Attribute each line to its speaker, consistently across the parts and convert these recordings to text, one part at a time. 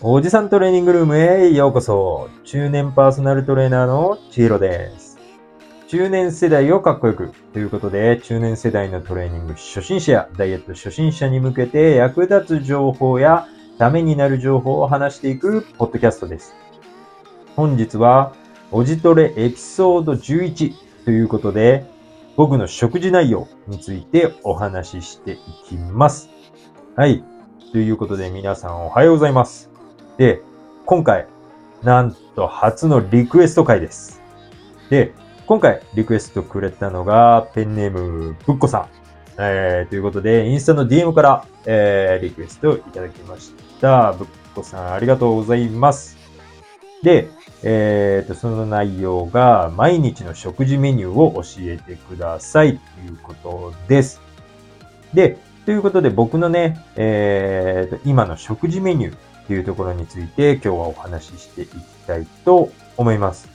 Speaker 1: おじさんトレーニングルームへようこそ。中年パーソナルトレーナーのちひろです。中年世代をかっこよくということで、中年世代のトレーニング初心者やダイエット初心者に向けて役立つ情報やためになる情報を話していくポッドキャストです。本日は、おじトレエピソード11ということで、僕の食事内容についてお話ししていきます。はい。ということで皆さんおはようございます。で、今回、なんと初のリクエスト回です。で、今回リクエストくれたのがペンネームぶっこさん。えー、ということで、インスタの DM から、えー、リクエストいただきました。ぶっこさんありがとうございます。で、えーと、その内容が毎日の食事メニューを教えてくださいということです。で、ということで僕のね、えーと、今の食事メニューっていうところについて今日はお話ししていきたいと思います。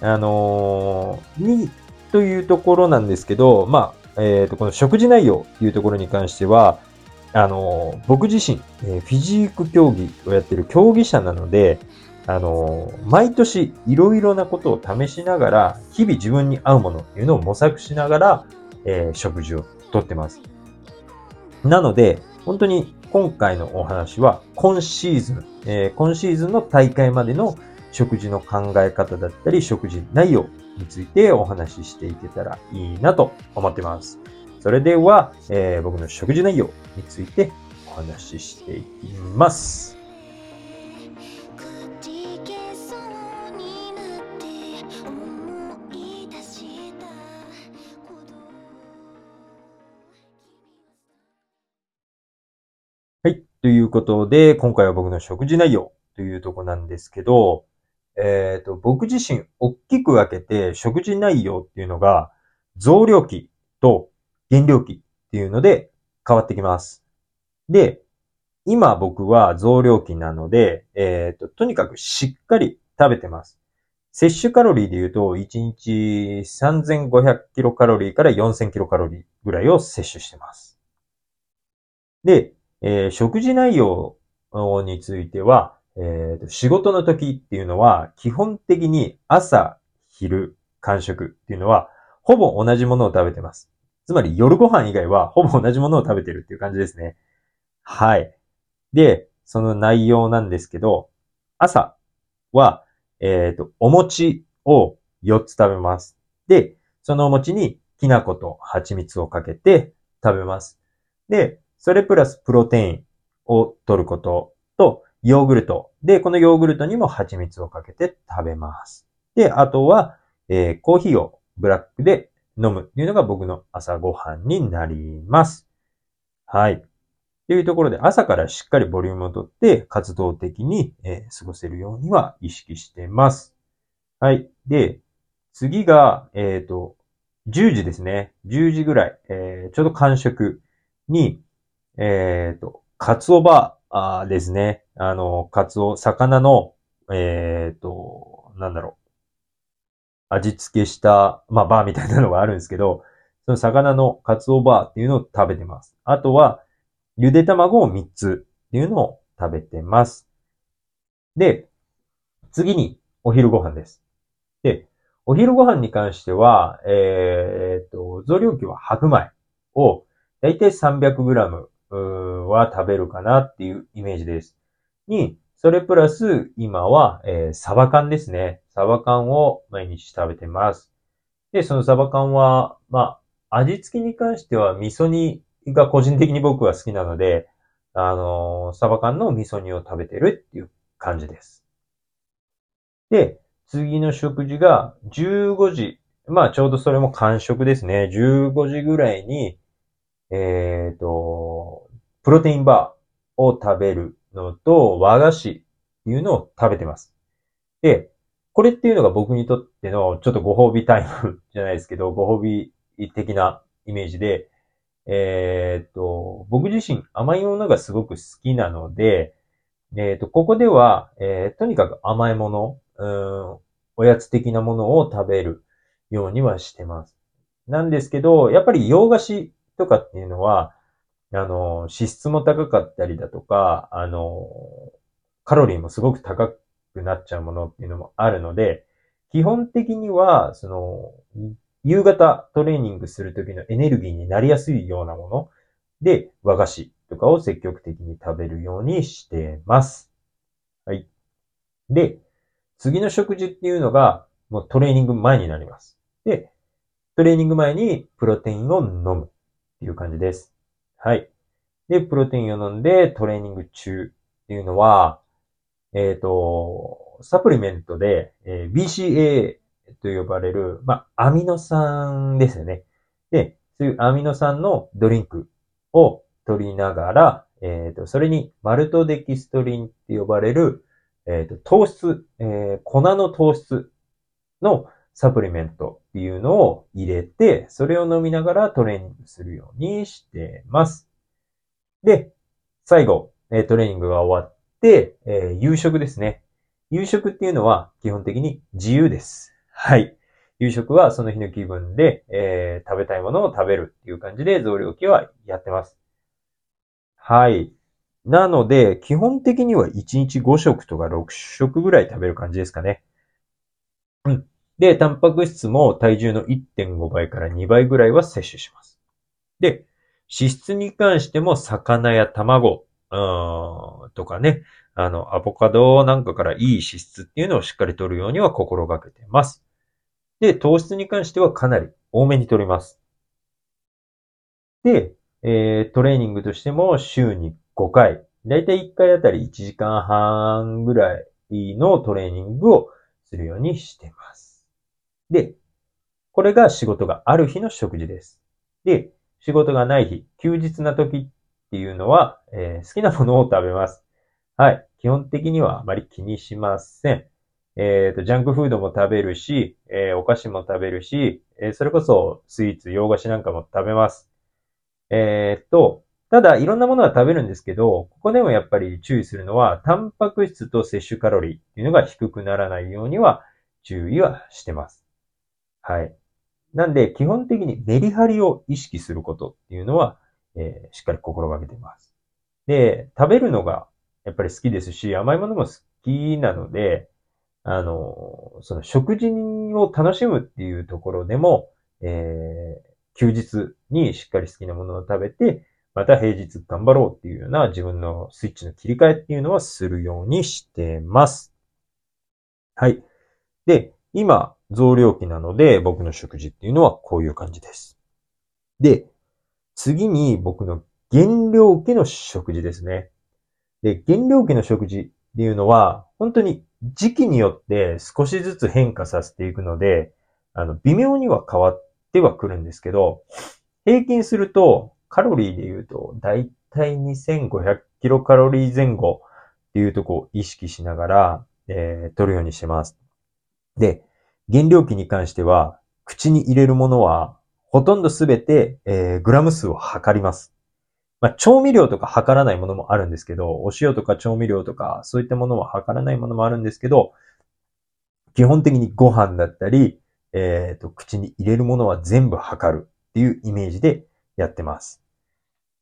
Speaker 1: あのー、に、というところなんですけど、まあ、えっ、ー、と、この食事内容っていうところに関しては、あのー、僕自身、えー、フィジーク競技をやってる競技者なので、あの、毎年いろいろなことを試しながら、日々自分に合うものっていうのを模索しながら、えー、食事をとってます。なので、本当に今回のお話は、今シーズン、えー、今シーズンの大会までの食事の考え方だったり、食事内容についてお話ししていけたらいいなと思ってます。それでは、えー、僕の食事内容についてお話ししていきます。ということで、今回は僕の食事内容というとこなんですけど、えっ、ー、と、僕自身大きく分けて食事内容っていうのが増量期と減量期っていうので変わってきます。で、今僕は増量期なので、えっ、ー、と、とにかくしっかり食べてます。摂取カロリーで言うと、1日3500キロカロリーから4000キロカロリーぐらいを摂取してます。で、えー、食事内容については、えー、仕事の時っていうのは、基本的に朝、昼、間食っていうのは、ほぼ同じものを食べてます。つまり夜ご飯以外はほぼ同じものを食べてるっていう感じですね。はい。で、その内容なんですけど、朝は、えっ、ー、と、お餅を4つ食べます。で、そのお餅にきな粉と蜂蜜をかけて食べます。で、それプラスプロテインを取ることと、ヨーグルト。で、このヨーグルトにも蜂蜜をかけて食べます。で、あとは、えー、コーヒーをブラックで飲むっていうのが僕の朝ごはんになります。はい。というところで朝からしっかりボリュームをとって活動的に、えー、過ごせるようには意識してます。はい。で、次が、えっ、ー、と、10時ですね。10時ぐらい、えー、ちょうど間食に、えっ、ー、と、カツオバーですね。あの、カツオ、魚の、えっ、ー、と、なんだろう。味付けした、まあ、バーみたいなのがあるんですけど、その魚のカツオバーっていうのを食べてます。あとは、ゆで卵を3つっていうのを食べてます。で、次にお昼ご飯です。で、お昼ご飯に関しては、えっ、と、増量期は白米をだいたい 300g は食べるかなっていうイメージです。に、それプラス、今は、えー、サバ缶ですね。サバ缶を毎日食べてます。で、そのサバ缶は、まあ、味付けに関しては味噌煮が個人的に僕は好きなので、あのー、サバ缶の味噌煮を食べてるっていう感じです。で、次の食事が15時。まあちょうどそれも間食ですね。15時ぐらいに、えっ、ー、と、プロテインバーを食べるのと、和菓子っていうのを食べてます。で、これっていうのが僕にとってのちょっとご褒美タイムじゃないですけど、ご褒美的なイメージで、えっ、ー、と、僕自身甘いものがすごく好きなので、えっ、ー、と、ここでは、えー、とにかく甘いもの、うん、おやつ的なものを食べるようにはしてます。なんですけど、やっぱり洋菓子とかっていうのは、あの、脂質も高かったりだとか、あの、カロリーもすごく高くなっちゃうものっていうのもあるので、基本的には、その、夕方トレーニングするときのエネルギーになりやすいようなもので、和菓子とかを積極的に食べるようにしてます。はい。で、次の食事っていうのが、もうトレーニング前になります。で、トレーニング前にプロテインを飲むっていう感じです。はい。で、プロテインを飲んでトレーニング中っていうのは、えっ、ー、と、サプリメントで、えー、BCA と呼ばれる、まあ、アミノ酸ですよね。で、そういうアミノ酸のドリンクを取りながら、えっ、ー、と、それにマルトデキストリンって呼ばれる、えっ、ー、と、糖質、えー、粉の糖質のサプリメントっていうのを入れて、それを飲みながらトレーニングするようにしてます。で、最後、えトレーニングが終わって、え夕食ですね。夕食っていうのは基本的に自由です。はい。夕食はその日の気分で、えー、食べたいものを食べるっていう感じで増量期はやってます。はい。なので、基本的には1日5食とか6食ぐらい食べる感じですかね。うん。で、タンパク質も体重の1.5倍から2倍ぐらいは摂取します。で、脂質に関しても魚や卵、うん、とかね、あの、アボカドなんかからいい脂質っていうのをしっかり取るようには心がけています。で、糖質に関してはかなり多めに取ります。で、えー、トレーニングとしても週に5回、だいたい1回あたり1時間半ぐらいのトレーニングをするようにしています。で、これが仕事がある日の食事です。で、仕事がない日、休日な時っていうのは、えー、好きなものを食べます。はい。基本的にはあまり気にしません。えっ、ー、と、ジャンクフードも食べるし、えー、お菓子も食べるし、えー、それこそスイーツ、洋菓子なんかも食べます。えっと、ただ、いろんなものは食べるんですけど、ここでもやっぱり注意するのは、タンパク質と摂取カロリーっていうのが低くならないようには注意はしてます。はい。なんで、基本的にメリハリを意識することっていうのは、えー、しっかり心がけてます。で、食べるのがやっぱり好きですし、甘いものも好きなので、あの、その食事を楽しむっていうところでも、えー、休日にしっかり好きなものを食べて、また平日頑張ろうっていうような自分のスイッチの切り替えっていうのはするようにしてます。はい。で、今、増量期なので僕の食事っていうのはこういう感じです。で、次に僕の減量期の食事ですね。で、減量期の食事っていうのは、本当に時期によって少しずつ変化させていくので、あの、微妙には変わってはくるんですけど、平均すると、カロリーで言うと、だいたい2500キロカロリー前後っていうとこを意識しながら、えー、取るようにしてます。で、減量期に関しては、口に入れるものは、ほとんどすべて、えー、グラム数を測ります。まあ、調味料とか測らないものもあるんですけど、お塩とか調味料とか、そういったものは測らないものもあるんですけど、基本的にご飯だったり、えっ、ー、と、口に入れるものは全部測るっていうイメージでやってます。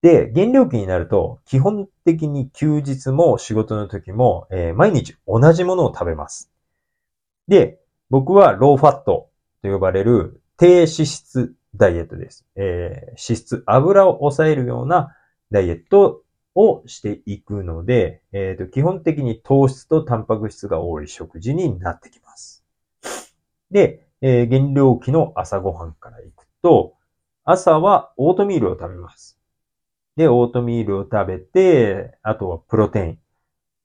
Speaker 1: で、減量期になると、基本的に休日も仕事の時も、えー、毎日同じものを食べます。で、僕はローファットと呼ばれる低脂質ダイエットです。えー、脂質、油を抑えるようなダイエットをしていくので、え、ー、と、基本的に糖質とタンパク質が多い食事になってきます。で、えー、減量期の朝ごはんからいくと、朝はオートミールを食べます。で、オートミールを食べて、あとはプロテイン。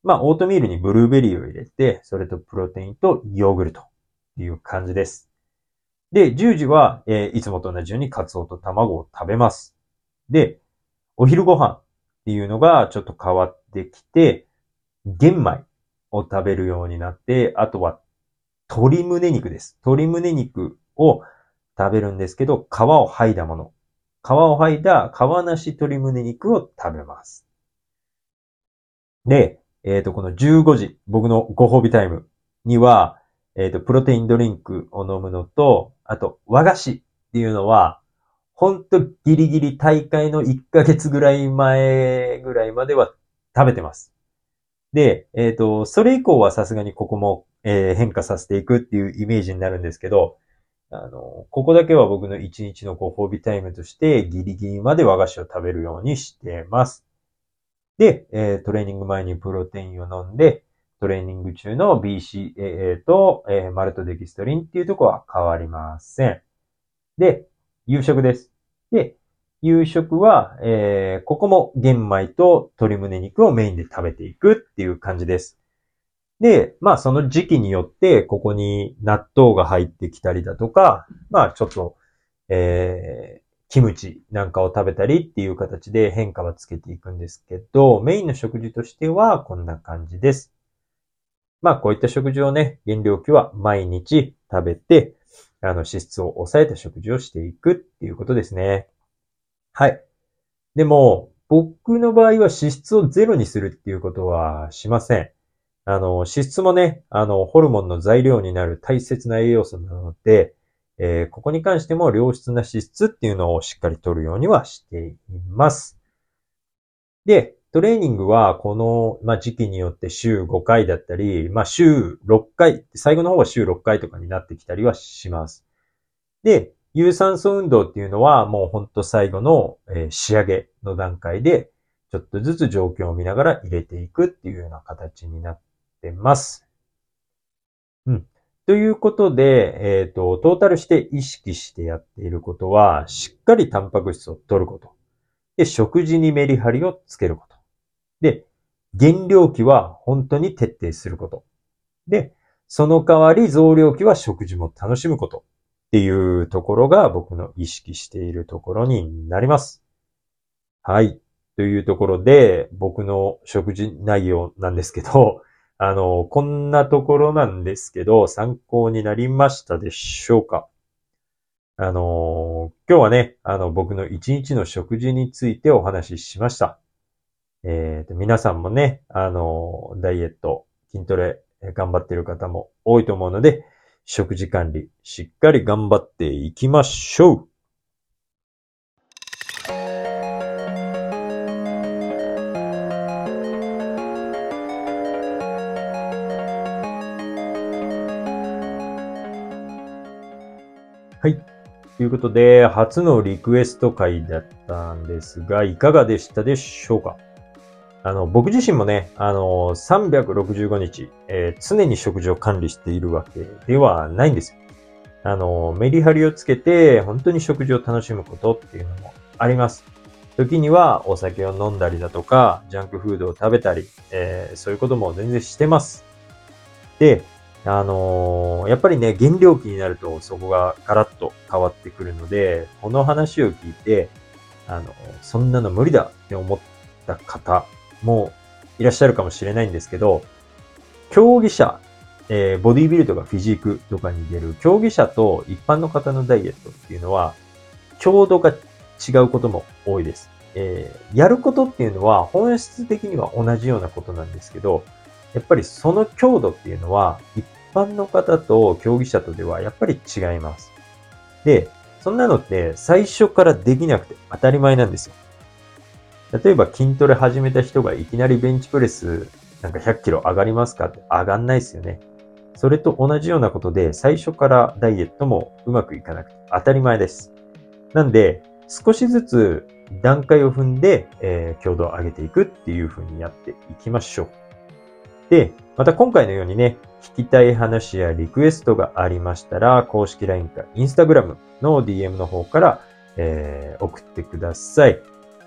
Speaker 1: まあ、オートミールにブルーベリーを入れて、それとプロテインとヨーグルトっていう感じです。で、10時は、えー、いつもと同じようにカツオと卵を食べます。で、お昼ご飯っていうのがちょっと変わってきて、玄米を食べるようになって、あとは鶏胸肉です。鶏胸肉を食べるんですけど、皮を剥いだもの。皮を剥いだ皮なし鶏胸肉を食べます。で、えっ、ー、と、この15時、僕のご褒美タイムには、えっ、ー、と、プロテインドリンクを飲むのと、あと、和菓子っていうのは、ほんとギリギリ大会の1ヶ月ぐらい前ぐらいまでは食べてます。で、えっ、と、それ以降はさすがにここも、えー変化させていくっていうイメージになるんですけど、あの、ここだけは僕の一日のご褒美タイムとしてギリギリまで和菓子を食べるようにしてます。で、えートレーニング前にプロテインを飲んで、トレーニング中の BCAA と、えーマルトデキストリンっていうとこは変わりません。で、夕食です。で、夕食は、えーここも玄米と鶏胸肉をメインで食べていくっていう感じです。で、まあその時期によって、ここに納豆が入ってきたりだとか、まあちょっと、えーキムチなんかを食べたりっていう形で変化はつけていくんですけど、メインの食事としてはこんな感じです。まあこういった食事をね、原料期は毎日食べて、あの脂質を抑えた食事をしていくっていうことですね。はい。でも、僕の場合は脂質をゼロにするっていうことはしません。あの、脂質もね、あの、ホルモンの材料になる大切な栄養素なので、えーここに関しても良質な脂質っていうのをしっかり取るようにはしています。で、トレーニングはこの、まあ、時期によって週5回だったり、まあ、週6回、最後の方は週6回とかになってきたりはします。で、有酸素運動っていうのはもうほんと最後の、え仕上げの段階で、ちょっとずつ状況を見ながら入れていくっていうような形になってます。うん。ということで、えっ、と、トータルして意識してやっていることは、しっかりタンパク質を取ること。で、食事にメリハリをつけること。で、減量期は本当に徹底すること。で、その代わり増量期は食事も楽しむこと。っていうところが僕の意識しているところになります。はい。というところで、僕の食事内容なんですけど、あの、こんなところなんですけど、参考になりましたでしょうか？あの、今日はね、あの、僕の一日の食事についてお話ししました。えっ、と、皆さんもね、あの、ダイエット、筋トレ、頑張っている方も多いと思うので、食事管理、しっかり頑張っていきましょうはい。ということで、初のリクエスト会だったんですが、いかがでしたでしょうか？あの、僕自身もね、あの、365日、えー常に食事を管理しているわけではないんですよ。あの、メリハリをつけて、本当に食事を楽しむことっていうのもあります。時にはお酒を飲んだりだとか、ジャンクフードを食べたり、えーそういうことも全然してます。で、あのーやっぱりね、減量期になるとそこがガラッと変わってくるので、この話を聞いて、あの、そんなの無理だって思った方もいらっしゃるかもしれないんですけど、競技者、えーボディビルとかフィジークとかに出る競技者と一般の方のダイエットっていうのは、強度が違うことも多いです。えーやることっていうのは本質的には同じようなことなんですけど、やっぱりその強度っていうのは一般の方と競技者とではやっぱり違います。で、そんなのって最初からできなくて当たり前なんですよ。例えば筋トレ始めた人がいきなりベンチプレスなんか100キロ上がりますか？って上がんないですよね。それと同じようなことで最初からダイエットもうまくいかなくて当たり前です。なんで少しずつ段階を踏んで、えー強度を上げていくっていう風にやっていきましょう。で、また今回のようにね、聞きたい話やリクエストがありましたら、公式 LINE か Instagram の DM の方から、えー送ってください。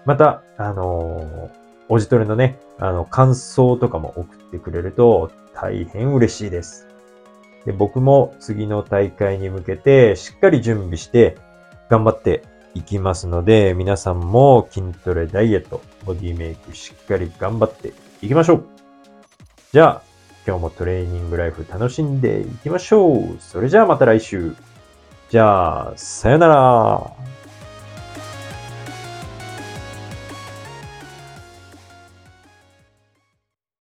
Speaker 1: また、あのーおじトレのね、あの、感想とかも送ってくれると大変嬉しいです。で僕も次の大会に向けてしっかり準備して頑張っていきますので、皆さんも筋トレ、ダイエット、ボディメイクしっかり頑張っていきましょう。じゃあ、今日もトレーニングライフ楽しんでいきましょう。それじゃあまた来週。じゃあ、さよなら。